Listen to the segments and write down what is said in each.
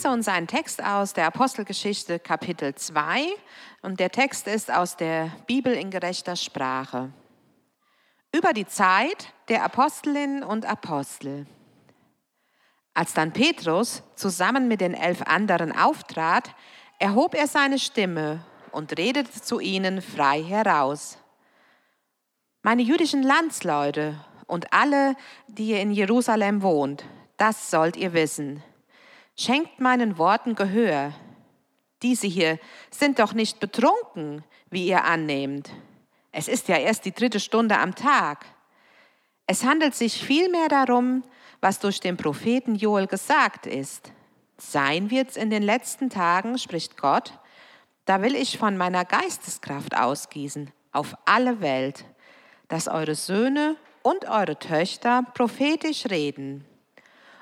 Lese uns einen Text aus der Apostelgeschichte Kapitel 2 und der Text ist aus der Bibel in gerechter Sprache. Über die Zeit der Apostelinnen und Apostel. Als dann Petrus zusammen mit den elf anderen auftrat, erhob er seine Stimme und redete zu ihnen frei heraus. Meine jüdischen Landsleute und alle, die ihr in Jerusalem wohnt, das sollt ihr wissen. Schenkt meinen Worten Gehör. Diese hier sind doch nicht betrunken, wie ihr annehmt. Es ist ja erst die dritte Stunde am Tag. Es handelt sich vielmehr darum, was durch den Propheten Joel gesagt ist. Sein wird's in den letzten Tagen, spricht Gott, da will ich von meiner Geisteskraft ausgießen auf alle Welt, dass eure Söhne und eure Töchter prophetisch reden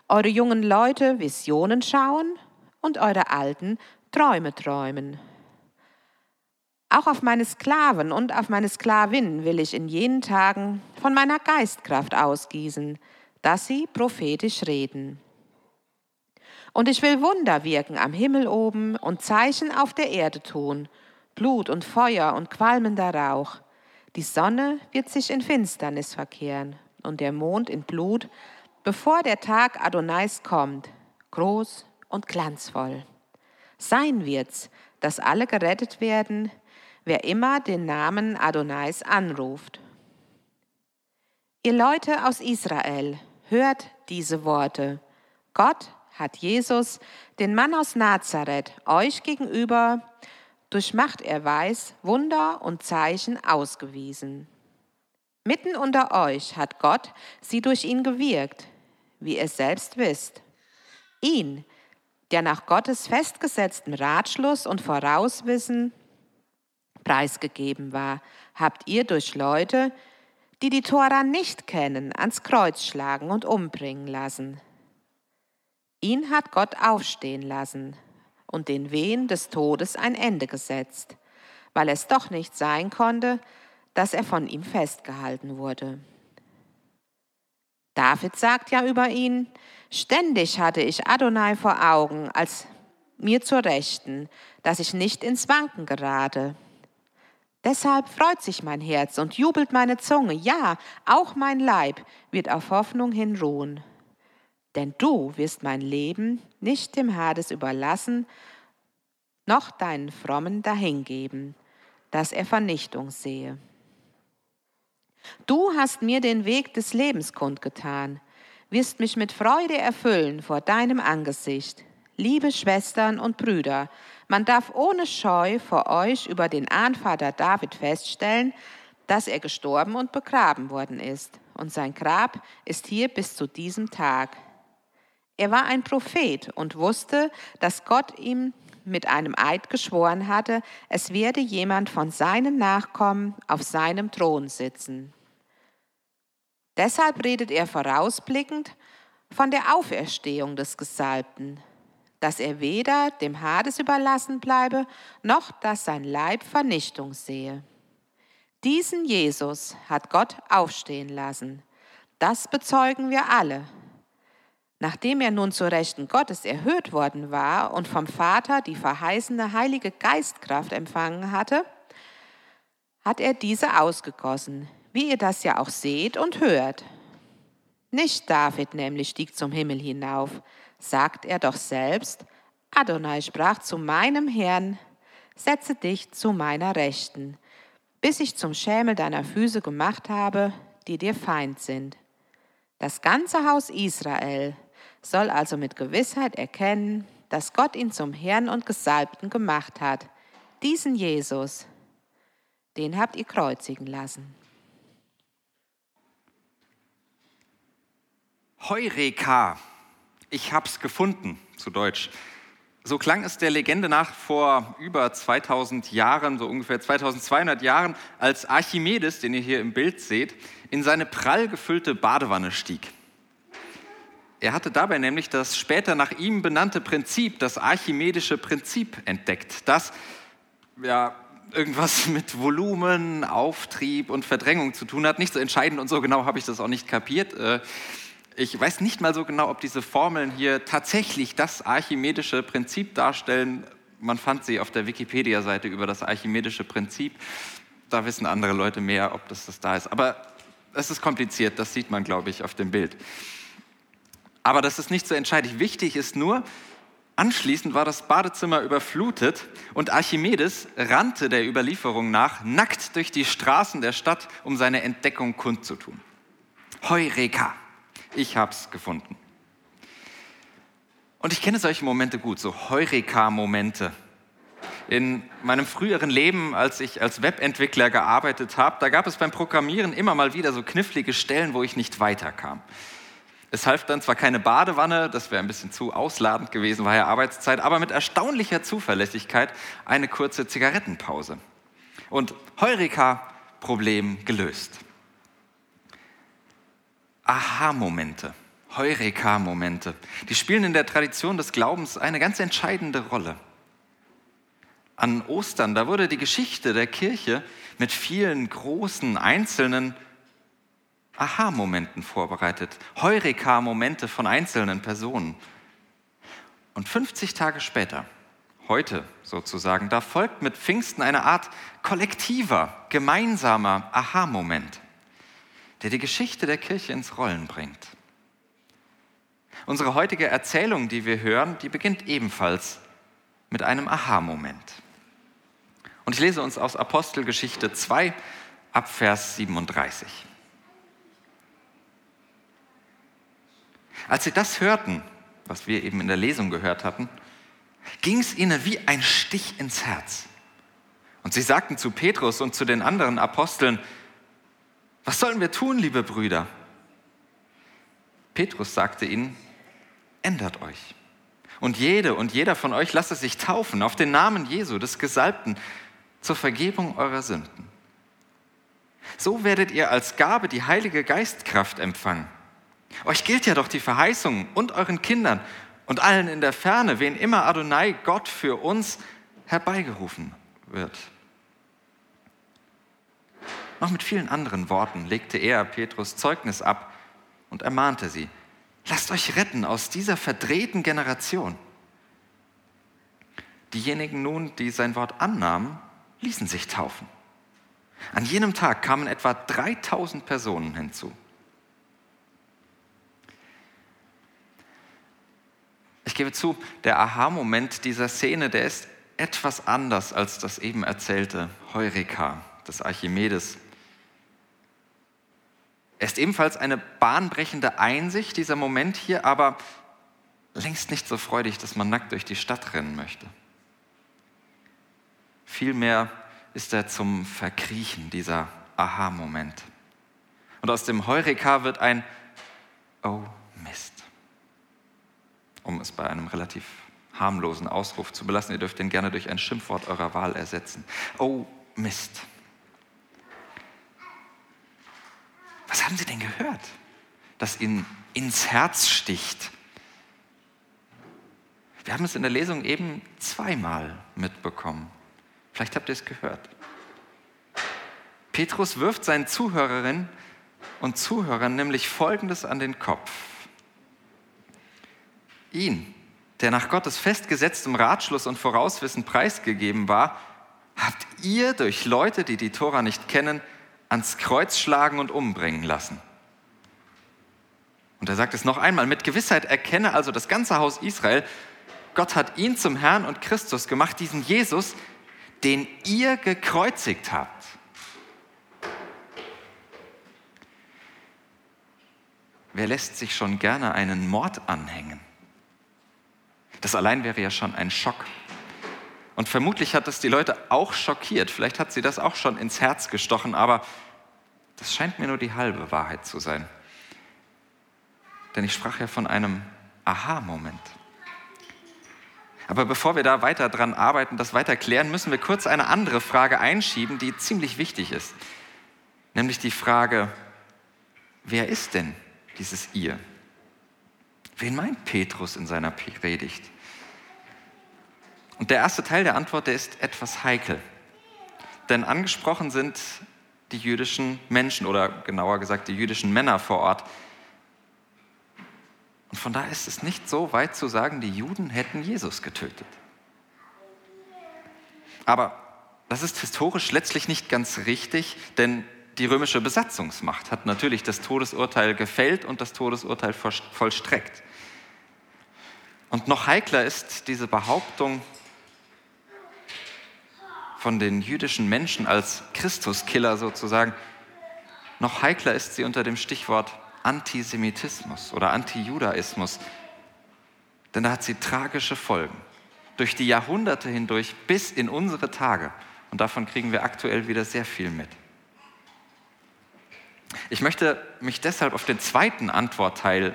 eure jungen Leute Visionen schauen und eure Alten Träume träumen. Auch auf meine Sklaven und auf meine Sklavinnen will ich in jenen Tagen von meiner Geistkraft ausgießen, dass sie prophetisch reden. Und ich will Wunder wirken am Himmel oben und Zeichen auf der Erde tun, Blut und Feuer und qualmender Rauch. Die Sonne wird sich in Finsternis verkehren und der Mond in Blut, bevor der Tag Adonais kommt, groß und glanzvoll. Sein wird's, dass alle gerettet werden, wer immer den Namen Adonais anruft. Ihr Leute aus Israel, hört diese Worte. Gott hat Jesus, den Mann aus Nazareth, euch gegenüber durch Macht er Wunder und Zeichen ausgewiesen. Mitten unter euch hat Gott sie durch ihn gewirkt, wie ihr selbst wisst. Ihn, der nach Gottes festgesetztem Ratschluss und Vorauswissen preisgegeben war, habt ihr durch Leute, die die Tora nicht kennen, ans Kreuz schlagen und umbringen lassen. Ihn hat Gott aufstehen lassen und den Wehen des Todes ein Ende gesetzt, weil es doch nicht sein konnte, dass er von ihm festgehalten wurde. David sagt ja über ihn, ständig hatte ich Adonai vor Augen, als mir zur Rechten, dass ich nicht ins Wanken gerate. Deshalb freut sich mein Herz und jubelt meine Zunge, ja, auch mein Leib wird auf Hoffnung hin ruhen. Denn du wirst mein Leben nicht dem Hades überlassen, noch deinen Frommen dahingeben, dass er Vernichtung sehe. Du hast mir den Weg des Lebens kundgetan, wirst mich mit Freude erfüllen vor deinem Angesicht. Liebe Schwestern und Brüder, man darf ohne Scheu vor euch über den Ahnvater David feststellen, dass er gestorben und begraben worden ist, und sein Grab ist hier bis zu diesem Tag. Er war ein Prophet und wusste, dass Gott ihm mit einem Eid geschworen hatte, es werde jemand von seinen Nachkommen auf seinem Thron sitzen. Deshalb redet er vorausblickend von der Auferstehung des Gesalbten, dass er weder dem Hades überlassen bleibe, noch dass sein Leib Vernichtung sehe. Diesen Jesus hat Gott aufstehen lassen. Das bezeugen wir alle. Nachdem er nun zur Rechten Gottes erhöht worden war und vom Vater die verheißene Heilige Geistkraft empfangen hatte, hat er diese ausgegossen, wie ihr das ja auch seht und hört. Nicht David nämlich stieg zum Himmel hinauf, sagt er doch selbst, Adonai sprach zu meinem Herrn, setze dich zu meiner Rechten, bis ich zum Schämel deiner Füße gemacht habe, die dir Feind sind. Das ganze Haus Israel soll also mit Gewissheit erkennen, dass Gott ihn zum Herrn und Gesalbten gemacht hat, diesen Jesus, den habt ihr kreuzigen lassen. Heureka! Ich hab's gefunden, zu Deutsch. So klang es der Legende nach vor über 2000 Jahren, so ungefähr 2200 Jahren, als Archimedes, den ihr hier im Bild seht, in seine prall gefüllte Badewanne stieg. Er hatte dabei nämlich das später nach ihm benannte Prinzip, das archimedische Prinzip, entdeckt, das ja, irgendwas mit Volumen, Auftrieb und Verdrängung zu tun hat. Nicht so entscheidend und so genau habe ich das auch nicht kapiert. Ich weiß nicht mal so genau, ob diese Formeln hier tatsächlich das archimedische Prinzip darstellen. Man fand sie auf der Wikipedia-Seite über das archimedische Prinzip. Da wissen andere Leute mehr, ob das, das da ist. Aber es ist kompliziert, das sieht man, glaube ich, auf dem Bild. Aber das ist nicht so entscheidend. Wichtig ist nur, anschließend war das Badezimmer überflutet und Archimedes rannte der Überlieferung nach nackt durch die Straßen der Stadt, um seine Entdeckung kundzutun. Heureka! Ich habe es gefunden. Und ich kenne solche Momente gut, so Heureka-Momente. In meinem früheren Leben, als ich als Webentwickler gearbeitet habe, da gab es beim Programmieren immer mal wieder so knifflige Stellen, wo ich nicht weiterkam. Es half dann zwar keine Badewanne, das wäre ein bisschen zu ausladend gewesen, war ja Arbeitszeit, aber mit erstaunlicher Zuverlässigkeit eine kurze Zigarettenpause. Und Heureka, Problem gelöst. Aha-Momente, Heureka-Momente, die spielen in der Tradition des Glaubens eine ganz entscheidende Rolle. An Ostern, da wurde die Geschichte der Kirche mit vielen großen einzelnen Aha-Momenten vorbereitet, Heureka-Momente von einzelnen Personen. Und 50 Tage später, heute sozusagen, da folgt mit Pfingsten eine Art kollektiver, gemeinsamer Aha-Moment der die Geschichte der Kirche ins Rollen bringt. Unsere heutige Erzählung, die wir hören, die beginnt ebenfalls mit einem Aha-Moment. Und ich lese uns aus Apostelgeschichte 2 ab Vers 37. Als sie das hörten, was wir eben in der Lesung gehört hatten, ging es ihnen wie ein Stich ins Herz. Und sie sagten zu Petrus und zu den anderen Aposteln, was sollen wir tun, liebe Brüder? Petrus sagte ihnen, ändert euch. Und jede und jeder von euch lasse sich taufen auf den Namen Jesu, des Gesalbten, zur Vergebung eurer Sünden. So werdet ihr als Gabe die Heilige Geistkraft empfangen. Euch gilt ja doch die Verheißung und euren Kindern und allen in der Ferne, wen immer Adonai Gott für uns herbeigerufen wird. Noch mit vielen anderen Worten legte er Petrus Zeugnis ab und ermahnte sie, lasst euch retten aus dieser verdrehten Generation. Diejenigen nun, die sein Wort annahmen, ließen sich taufen. An jenem Tag kamen etwa 3000 Personen hinzu. Ich gebe zu, der Aha-Moment dieser Szene, der ist etwas anders als das eben erzählte Heureka des Archimedes. Er ist ebenfalls eine bahnbrechende Einsicht, dieser Moment hier, aber längst nicht so freudig, dass man nackt durch die Stadt rennen möchte. Vielmehr ist er zum Verkriechen, dieser Aha-Moment. Und aus dem Heureka wird ein Oh Mist. Um es bei einem relativ harmlosen Ausruf zu belassen, ihr dürft den gerne durch ein Schimpfwort eurer Wahl ersetzen. Oh Mist. Was haben Sie denn gehört, das Ihnen ins Herz sticht? Wir haben es in der Lesung eben zweimal mitbekommen. Vielleicht habt ihr es gehört. Petrus wirft seinen Zuhörerinnen und Zuhörern nämlich Folgendes an den Kopf. Ihn, der nach Gottes festgesetztem Ratschluss und Vorauswissen preisgegeben war, habt ihr durch Leute, die die Tora nicht kennen, ans Kreuz schlagen und umbringen lassen. Und er sagt es noch einmal, mit Gewissheit erkenne also das ganze Haus Israel, Gott hat ihn zum Herrn und Christus gemacht, diesen Jesus, den ihr gekreuzigt habt. Wer lässt sich schon gerne einen Mord anhängen? Das allein wäre ja schon ein Schock. Und vermutlich hat das die Leute auch schockiert. Vielleicht hat sie das auch schon ins Herz gestochen, aber das scheint mir nur die halbe Wahrheit zu sein. Denn ich sprach ja von einem Aha-Moment. Aber bevor wir da weiter dran arbeiten, das weiter klären, müssen wir kurz eine andere Frage einschieben, die ziemlich wichtig ist. Nämlich die Frage, wer ist denn dieses ihr? Wen meint Petrus in seiner Predigt? Und der erste Teil der Antwort, der ist etwas heikel. Denn angesprochen sind die jüdischen Menschen oder genauer gesagt die jüdischen Männer vor Ort. Und von daher ist es nicht so weit zu sagen, die Juden hätten Jesus getötet. Aber das ist historisch letztlich nicht ganz richtig, denn die römische Besatzungsmacht hat natürlich das Todesurteil gefällt und das Todesurteil vollstreckt. Und noch heikler ist diese Behauptung von den jüdischen Menschen als Christuskiller sozusagen, noch heikler ist sie unter dem Stichwort Antisemitismus oder Antijudaismus. Denn da hat sie tragische Folgen. Durch die Jahrhunderte hindurch bis in unsere Tage. Und davon kriegen wir aktuell wieder sehr viel mit. Ich möchte mich deshalb auf den zweiten Antwortteil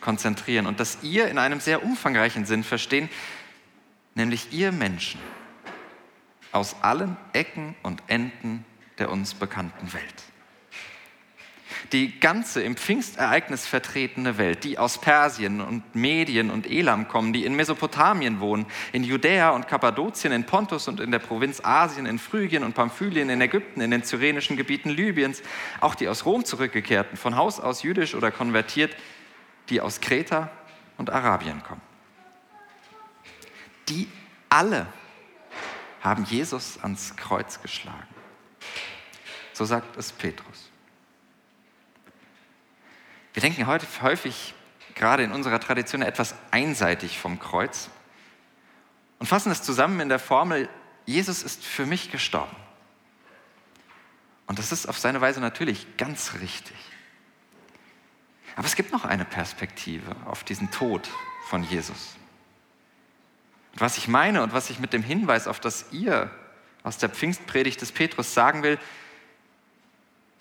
konzentrieren und das ihr in einem sehr umfangreichen Sinn verstehen, nämlich ihr Menschen aus allen Ecken und Enden der uns bekannten Welt. Die ganze im Pfingstereignis vertretene Welt, die aus Persien und Medien und Elam kommen, die in Mesopotamien wohnen, in Judäa und Kappadokien, in Pontus und in der Provinz Asien, in Phrygien und Pamphylien, in Ägypten, in den cyrenischen Gebieten Libyens, auch die aus Rom zurückgekehrten, von Haus aus jüdisch oder konvertiert, die aus Kreta und Arabien kommen. Die alle haben Jesus ans Kreuz geschlagen. So sagt es Petrus. Wir denken heute häufig, gerade in unserer Tradition, etwas einseitig vom Kreuz und fassen es zusammen in der Formel, Jesus ist für mich gestorben. Und das ist auf seine Weise natürlich ganz richtig. Aber es gibt noch eine Perspektive auf diesen Tod von Jesus. Und was ich meine und was ich mit dem Hinweis auf das Ihr aus der Pfingstpredigt des Petrus sagen will,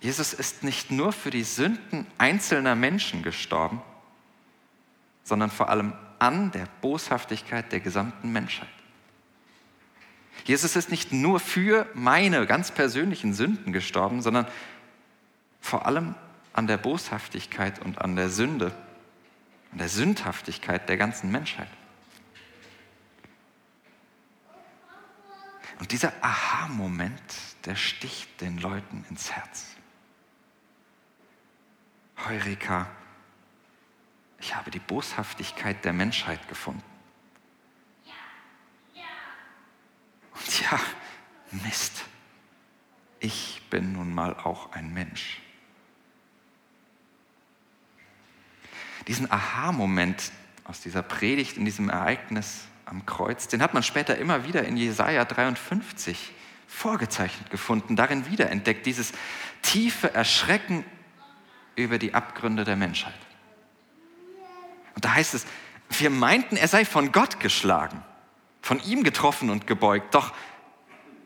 Jesus ist nicht nur für die Sünden einzelner Menschen gestorben, sondern vor allem an der Boshaftigkeit der gesamten Menschheit. Jesus ist nicht nur für meine ganz persönlichen Sünden gestorben, sondern vor allem an der Boshaftigkeit und an der Sünde, an der Sündhaftigkeit der ganzen Menschheit. Und dieser Aha-Moment, der sticht den Leuten ins Herz. Heureka, ich habe die Boshaftigkeit der Menschheit gefunden. Und ja, Mist, ich bin nun mal auch ein Mensch. Diesen Aha-Moment aus dieser Predigt, in diesem Ereignis am Kreuz, den hat man später immer wieder in Jesaja 53 vorgezeichnet gefunden, darin wiederentdeckt, dieses tiefe Erschrecken über die Abgründe der Menschheit. Und da heißt es, wir meinten, er sei von Gott geschlagen, von ihm getroffen und gebeugt, doch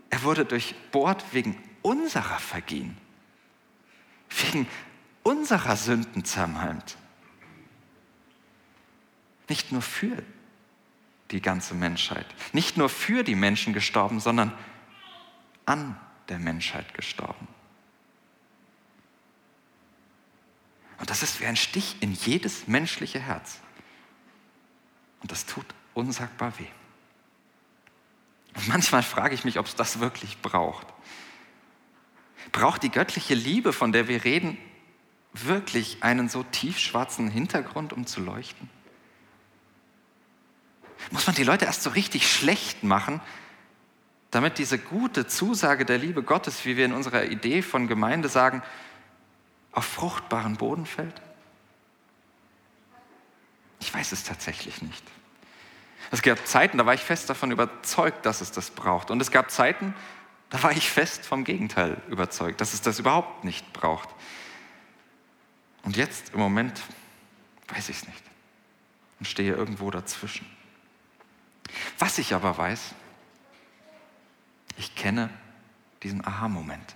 er wurde durchbohrt wegen unserer Vergehen, wegen unserer Sünden zermalmt. Nicht nur für die ganze Menschheit, nicht nur für die Menschen gestorben, sondern an der Menschheit gestorben. Und das ist wie ein Stich in jedes menschliche Herz. Und das tut unsagbar weh. Und manchmal frage ich mich, ob es das wirklich braucht. Braucht die göttliche Liebe, von der wir reden, wirklich einen so tiefschwarzen Hintergrund, um zu leuchten? Muss man die Leute erst so richtig schlecht machen, damit diese gute Zusage der Liebe Gottes, wie wir in unserer Idee von Gemeinde sagen, auf fruchtbaren Boden fällt? Ich weiß es tatsächlich nicht. Es gab Zeiten, da war ich fest davon überzeugt, dass es das braucht. Und es gab Zeiten, da war ich fest vom Gegenteil überzeugt, dass es das überhaupt nicht braucht. Und jetzt im Moment weiß ich es nicht und stehe irgendwo dazwischen. Was ich aber weiß, ich kenne diesen Aha-Moment.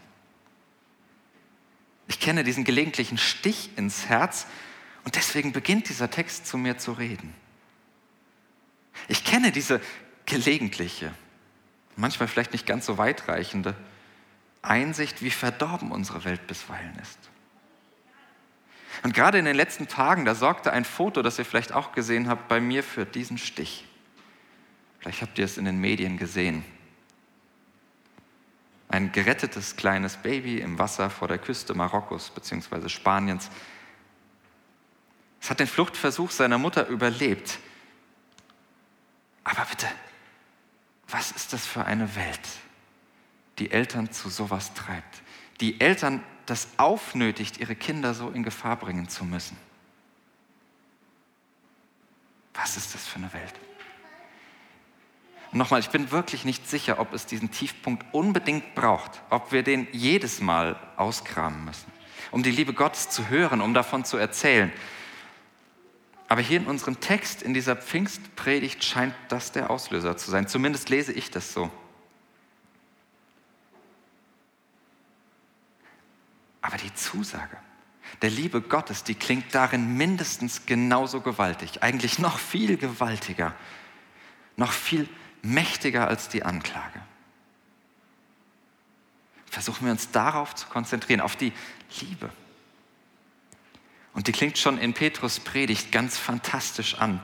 Ich kenne diesen gelegentlichen Stich ins Herz und deswegen beginnt dieser Text zu mir zu reden. Ich kenne diese gelegentliche, manchmal vielleicht nicht ganz so weitreichende Einsicht, wie verdorben unsere Welt bisweilen ist. Und gerade in den letzten Tagen, da sorgte ein Foto, das ihr vielleicht auch gesehen habt, bei mir für diesen Stich. Vielleicht habt ihr es in den Medien gesehen. Ein gerettetes kleines Baby im Wasser vor der Küste Marokkos bzw. Spaniens. Es hat den Fluchtversuch seiner Mutter überlebt. Aber bitte, was ist das für eine Welt, die Eltern zu sowas treibt? Die Eltern das aufnötigt, ihre Kinder so in Gefahr bringen zu müssen. Was ist das für eine Welt? Und nochmal, ich bin wirklich nicht sicher, ob es diesen Tiefpunkt unbedingt braucht, ob wir den jedes Mal auskramen müssen, um die Liebe Gottes zu hören, um davon zu erzählen. Aber hier in unserem Text, in dieser Pfingstpredigt, scheint das der Auslöser zu sein. Zumindest lese ich das so. Aber die Zusage der Liebe Gottes, die klingt darin mindestens genauso gewaltig, eigentlich noch viel gewaltiger, noch viel mächtiger als die Anklage. Versuchen wir uns darauf zu konzentrieren, auf die Liebe. Und die klingt schon in Petrus Predigt ganz fantastisch an,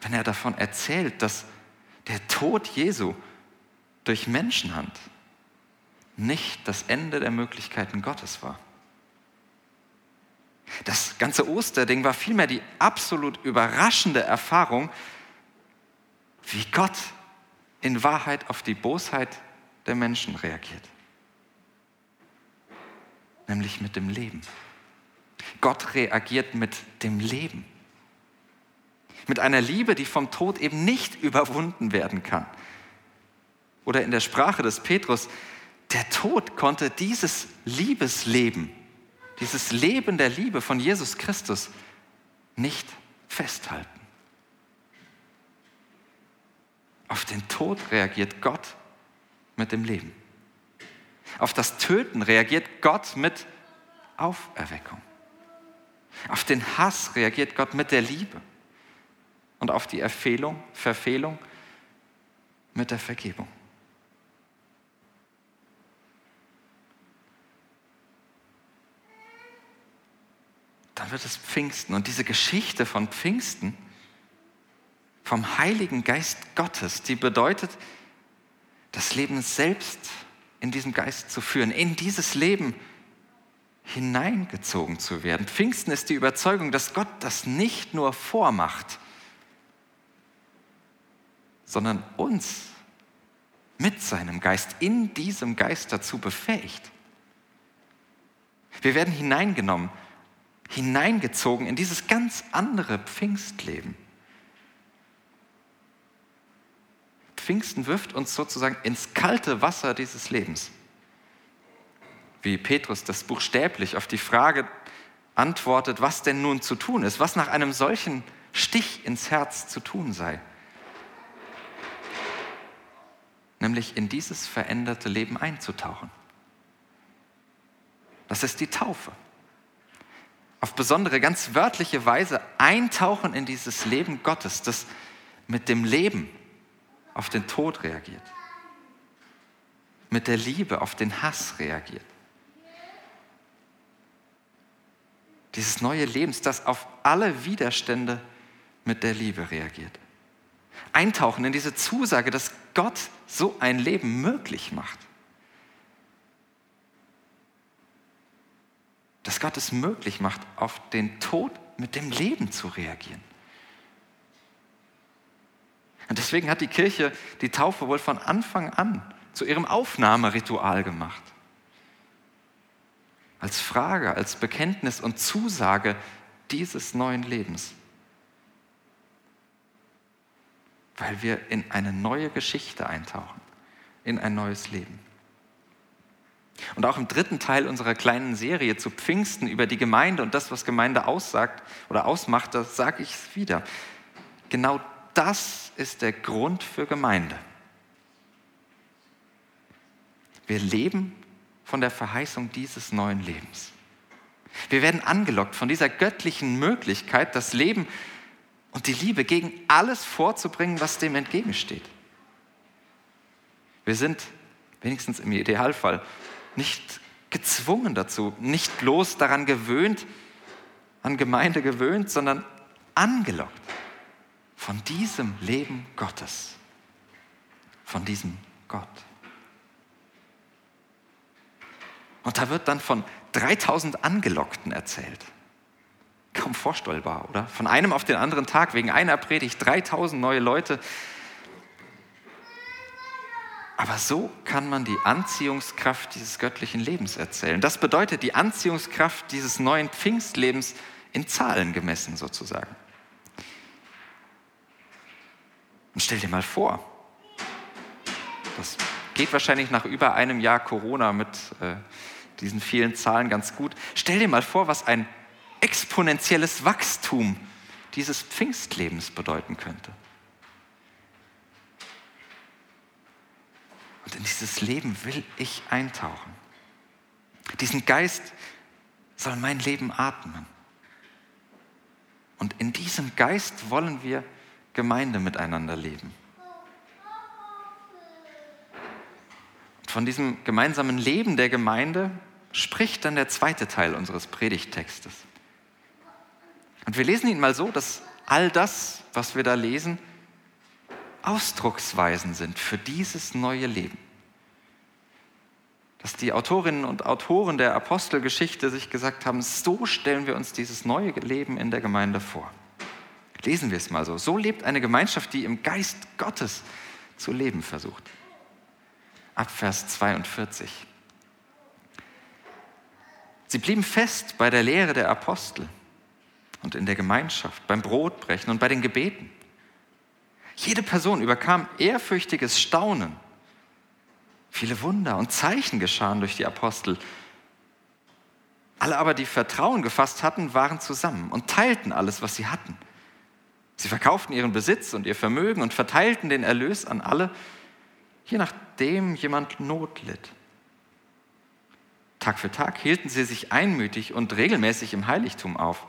wenn er davon erzählt, dass der Tod Jesu durch Menschenhand nicht das Ende der Möglichkeiten Gottes war. Das ganze Osterding war vielmehr die absolut überraschende Erfahrung, wie Gott in Wahrheit auf die Bosheit der Menschen reagiert. Nämlich mit dem Leben. Gott reagiert mit dem Leben. Mit einer Liebe, die vom Tod eben nicht überwunden werden kann. Oder in der Sprache des Petrus, der Tod konnte dieses Liebesleben, dieses Leben der Liebe von Jesus Christus nicht festhalten. Auf den Tod reagiert Gott mit dem Leben. Auf das Töten reagiert Gott mit Auferweckung. Auf den Hass reagiert Gott mit der Liebe. Und auf die Erfehlung, Verfehlung mit der Vergebung. dann wird es Pfingsten. Und diese Geschichte von Pfingsten, vom Heiligen Geist Gottes, die bedeutet, das Leben selbst in diesem Geist zu führen, in dieses Leben hineingezogen zu werden. Pfingsten ist die Überzeugung, dass Gott das nicht nur vormacht, sondern uns mit seinem Geist in diesem Geist dazu befähigt. Wir werden hineingenommen hineingezogen in dieses ganz andere Pfingstleben. Pfingsten wirft uns sozusagen ins kalte Wasser dieses Lebens. Wie Petrus das buchstäblich auf die Frage antwortet, was denn nun zu tun ist, was nach einem solchen Stich ins Herz zu tun sei. Nämlich in dieses veränderte Leben einzutauchen. Das ist die Taufe auf besondere, ganz wörtliche Weise eintauchen in dieses Leben Gottes, das mit dem Leben auf den Tod reagiert, mit der Liebe auf den Hass reagiert. Dieses neue Lebens, das auf alle Widerstände mit der Liebe reagiert. Eintauchen in diese Zusage, dass Gott so ein Leben möglich macht. dass Gott es möglich macht, auf den Tod mit dem Leben zu reagieren. Und deswegen hat die Kirche die Taufe wohl von Anfang an zu ihrem Aufnahmeritual gemacht. Als Frage, als Bekenntnis und Zusage dieses neuen Lebens. Weil wir in eine neue Geschichte eintauchen, in ein neues Leben. Und auch im dritten Teil unserer kleinen Serie zu Pfingsten über die Gemeinde und das, was Gemeinde aussagt oder ausmacht, das sage ich wieder. Genau das ist der Grund für Gemeinde. Wir leben von der Verheißung dieses neuen Lebens. Wir werden angelockt von dieser göttlichen Möglichkeit, das Leben und die Liebe gegen alles vorzubringen, was dem entgegensteht. Wir sind, wenigstens im Idealfall, nicht gezwungen dazu, nicht bloß daran gewöhnt, an Gemeinde gewöhnt, sondern angelockt von diesem Leben Gottes, von diesem Gott. Und da wird dann von 3000 Angelockten erzählt. Kaum vorstellbar, oder? Von einem auf den anderen Tag, wegen einer Predigt, 3000 neue Leute. Aber so kann man die Anziehungskraft dieses göttlichen Lebens erzählen. Das bedeutet die Anziehungskraft dieses neuen Pfingstlebens in Zahlen gemessen sozusagen. Und stell dir mal vor, das geht wahrscheinlich nach über einem Jahr Corona mit äh, diesen vielen Zahlen ganz gut. Stell dir mal vor, was ein exponentielles Wachstum dieses Pfingstlebens bedeuten könnte. Und in dieses Leben will ich eintauchen. Diesen Geist soll mein Leben atmen. Und in diesem Geist wollen wir Gemeinde miteinander leben. Von diesem gemeinsamen Leben der Gemeinde spricht dann der zweite Teil unseres Predigttextes. Und wir lesen ihn mal so, dass all das, was wir da lesen, Ausdrucksweisen sind für dieses neue Leben. Dass die Autorinnen und Autoren der Apostelgeschichte sich gesagt haben, so stellen wir uns dieses neue Leben in der Gemeinde vor. Lesen wir es mal so. So lebt eine Gemeinschaft, die im Geist Gottes zu leben versucht. Ab Vers 42. Sie blieben fest bei der Lehre der Apostel und in der Gemeinschaft, beim Brotbrechen und bei den Gebeten. Jede Person überkam ehrfürchtiges Staunen. Viele Wunder und Zeichen geschahen durch die Apostel. Alle aber, die Vertrauen gefasst hatten, waren zusammen und teilten alles, was sie hatten. Sie verkauften ihren Besitz und ihr Vermögen und verteilten den Erlös an alle, je nachdem jemand Not litt. Tag für Tag hielten sie sich einmütig und regelmäßig im Heiligtum auf,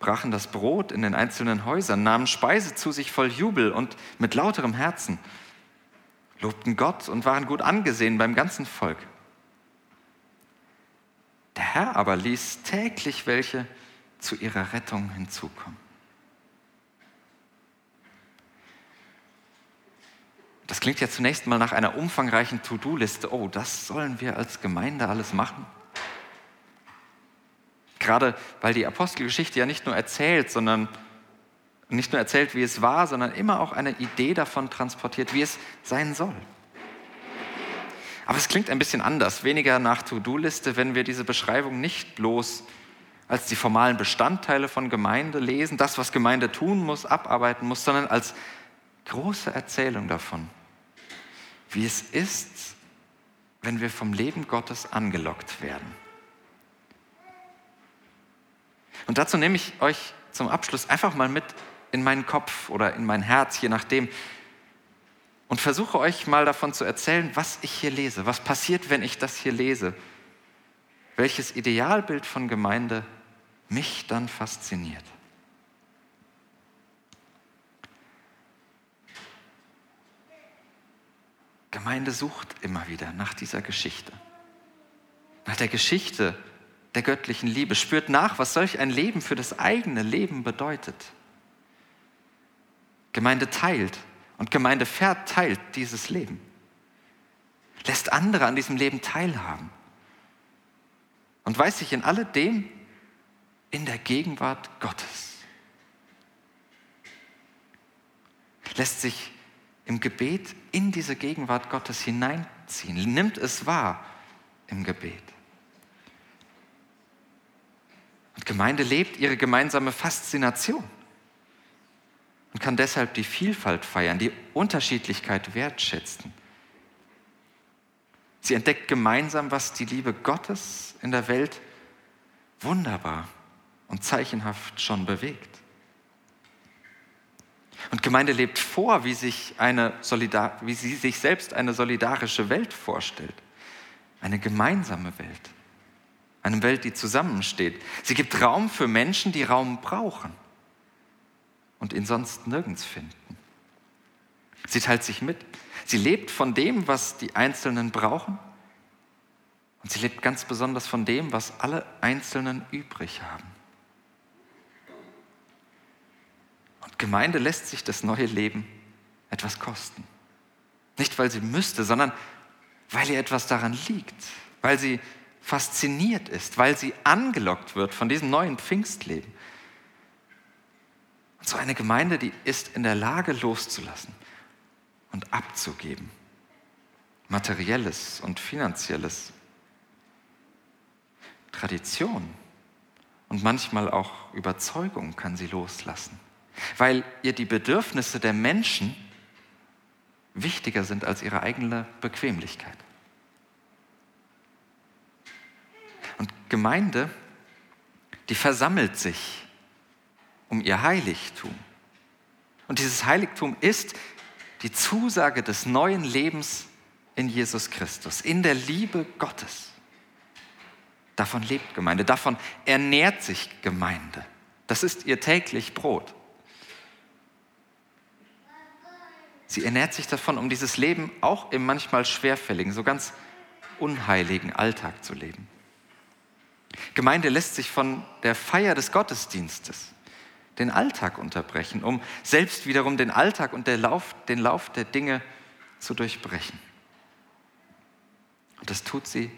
brachen das Brot in den einzelnen Häusern, nahmen Speise zu sich voll Jubel und mit lauterem Herzen, lobten Gott und waren gut angesehen beim ganzen Volk. Der Herr aber ließ täglich welche zu ihrer Rettung hinzukommen. Das klingt ja zunächst mal nach einer umfangreichen To-Do-Liste. Oh, das sollen wir als Gemeinde alles machen? Gerade weil die Apostelgeschichte ja nicht nur erzählt, sondern nicht nur erzählt, wie es war, sondern immer auch eine Idee davon transportiert, wie es sein soll. Aber es klingt ein bisschen anders, weniger nach To-Do-Liste, wenn wir diese Beschreibung nicht bloß als die formalen Bestandteile von Gemeinde lesen, das, was Gemeinde tun muss, abarbeiten muss, sondern als große Erzählung davon, wie es ist, wenn wir vom Leben Gottes angelockt werden. Und dazu nehme ich euch zum Abschluss einfach mal mit in meinen Kopf oder in mein Herz, je nachdem, und versuche euch mal davon zu erzählen, was ich hier lese, was passiert, wenn ich das hier lese, welches Idealbild von Gemeinde mich dann fasziniert. Gemeinde sucht immer wieder nach dieser Geschichte, nach der Geschichte der göttlichen Liebe, spürt nach, was solch ein Leben für das eigene Leben bedeutet. Gemeinde teilt und Gemeinde verteilt dieses Leben, lässt andere an diesem Leben teilhaben und weiß sich in alledem in der Gegenwart Gottes. Lässt sich im Gebet in diese Gegenwart Gottes hineinziehen. Nimmt es wahr im Gebet. Und Gemeinde lebt ihre gemeinsame Faszination und kann deshalb die Vielfalt feiern, die Unterschiedlichkeit wertschätzen. Sie entdeckt gemeinsam, was die Liebe Gottes in der Welt wunderbar und zeichenhaft schon bewegt. Und Gemeinde lebt vor, wie, sich eine Solidar wie sie sich selbst eine solidarische Welt vorstellt. Eine gemeinsame Welt. Eine Welt, die zusammensteht. Sie gibt Raum für Menschen, die Raum brauchen. und ihn sonst nirgends finden. Sie teilt sich mit. Sie lebt von dem, was die Einzelnen brauchen. Und sie lebt ganz besonders von dem, was alle Einzelnen übrig haben. Und Gemeinde lässt sich das neue Leben etwas kosten. Nicht, weil sie müsste, sondern weil ihr etwas daran liegt, weil sie fasziniert ist, weil sie angelockt wird von diesem neuen Pfingstleben. Und so eine Gemeinde, die ist in der Lage loszulassen und abzugeben. Materielles und finanzielles. Tradition und manchmal auch Überzeugung kann sie loslassen, weil ihr die Bedürfnisse der Menschen wichtiger sind als ihre eigene Bequemlichkeit. Und Gemeinde, die versammelt sich um ihr Heiligtum. Und dieses Heiligtum ist die Zusage des neuen Lebens in Jesus Christus, in der Liebe Gottes. Davon lebt Gemeinde, davon ernährt sich Gemeinde. Das ist ihr täglich Brot. Sie ernährt sich davon, um dieses Leben auch im manchmal schwerfälligen, so ganz unheiligen Alltag zu leben. Gemeinde lässt sich von der Feier des Gottesdienstes den Alltag unterbrechen, um selbst wiederum den Alltag und den Lauf, den Lauf der Dinge zu durchbrechen. Und das tut sie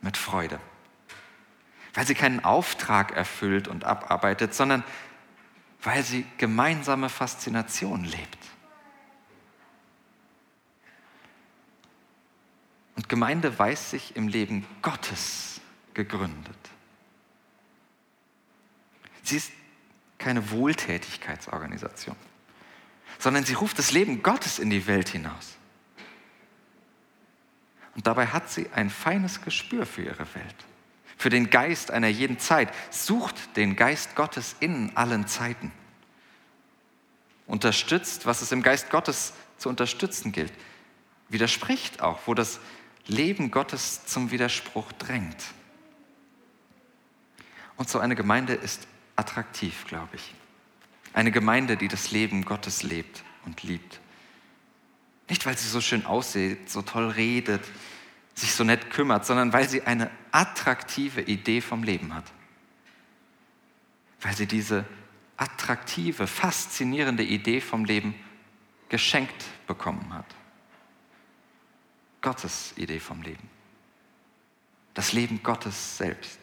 mit Freude, weil sie keinen Auftrag erfüllt und abarbeitet, sondern weil sie gemeinsame Faszination lebt. Und Gemeinde weiß sich im Leben Gottes gegründet. Sie ist keine Wohltätigkeitsorganisation, sondern sie ruft das Leben Gottes in die Welt hinaus. Und dabei hat sie ein feines Gespür für ihre Welt, für den Geist einer jeden Zeit, sucht den Geist Gottes in allen Zeiten, unterstützt, was es im Geist Gottes zu unterstützen gilt, widerspricht auch, wo das Leben Gottes zum Widerspruch drängt. Und so eine Gemeinde ist attraktiv, glaube ich. Eine Gemeinde, die das Leben Gottes lebt und liebt. Nicht, weil sie so schön aussieht, so toll redet, sich so nett kümmert, sondern weil sie eine attraktive Idee vom Leben hat. Weil sie diese attraktive, faszinierende Idee vom Leben geschenkt bekommen hat. Gottes Idee vom Leben. Das Leben Gottes selbst.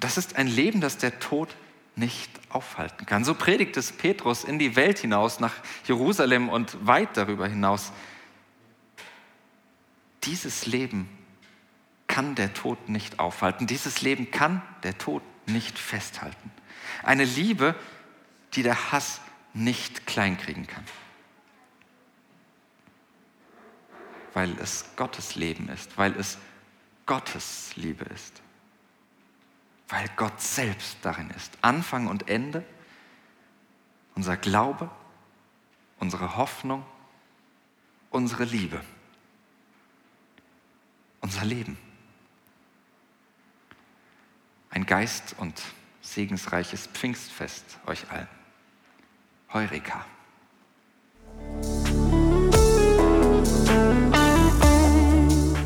Das ist ein Leben, das der Tod nicht aufhalten kann. So predigt es Petrus in die Welt hinaus, nach Jerusalem und weit darüber hinaus. Dieses Leben kann der Tod nicht aufhalten. Dieses Leben kann der Tod nicht festhalten. Eine Liebe, die der Hass nicht kleinkriegen kann. Weil es Gottes Leben ist, weil es Gottes Liebe ist weil Gott selbst darin ist. Anfang und Ende, unser Glaube, unsere Hoffnung, unsere Liebe, unser Leben. Ein Geist und segensreiches Pfingstfest euch allen. Heureka.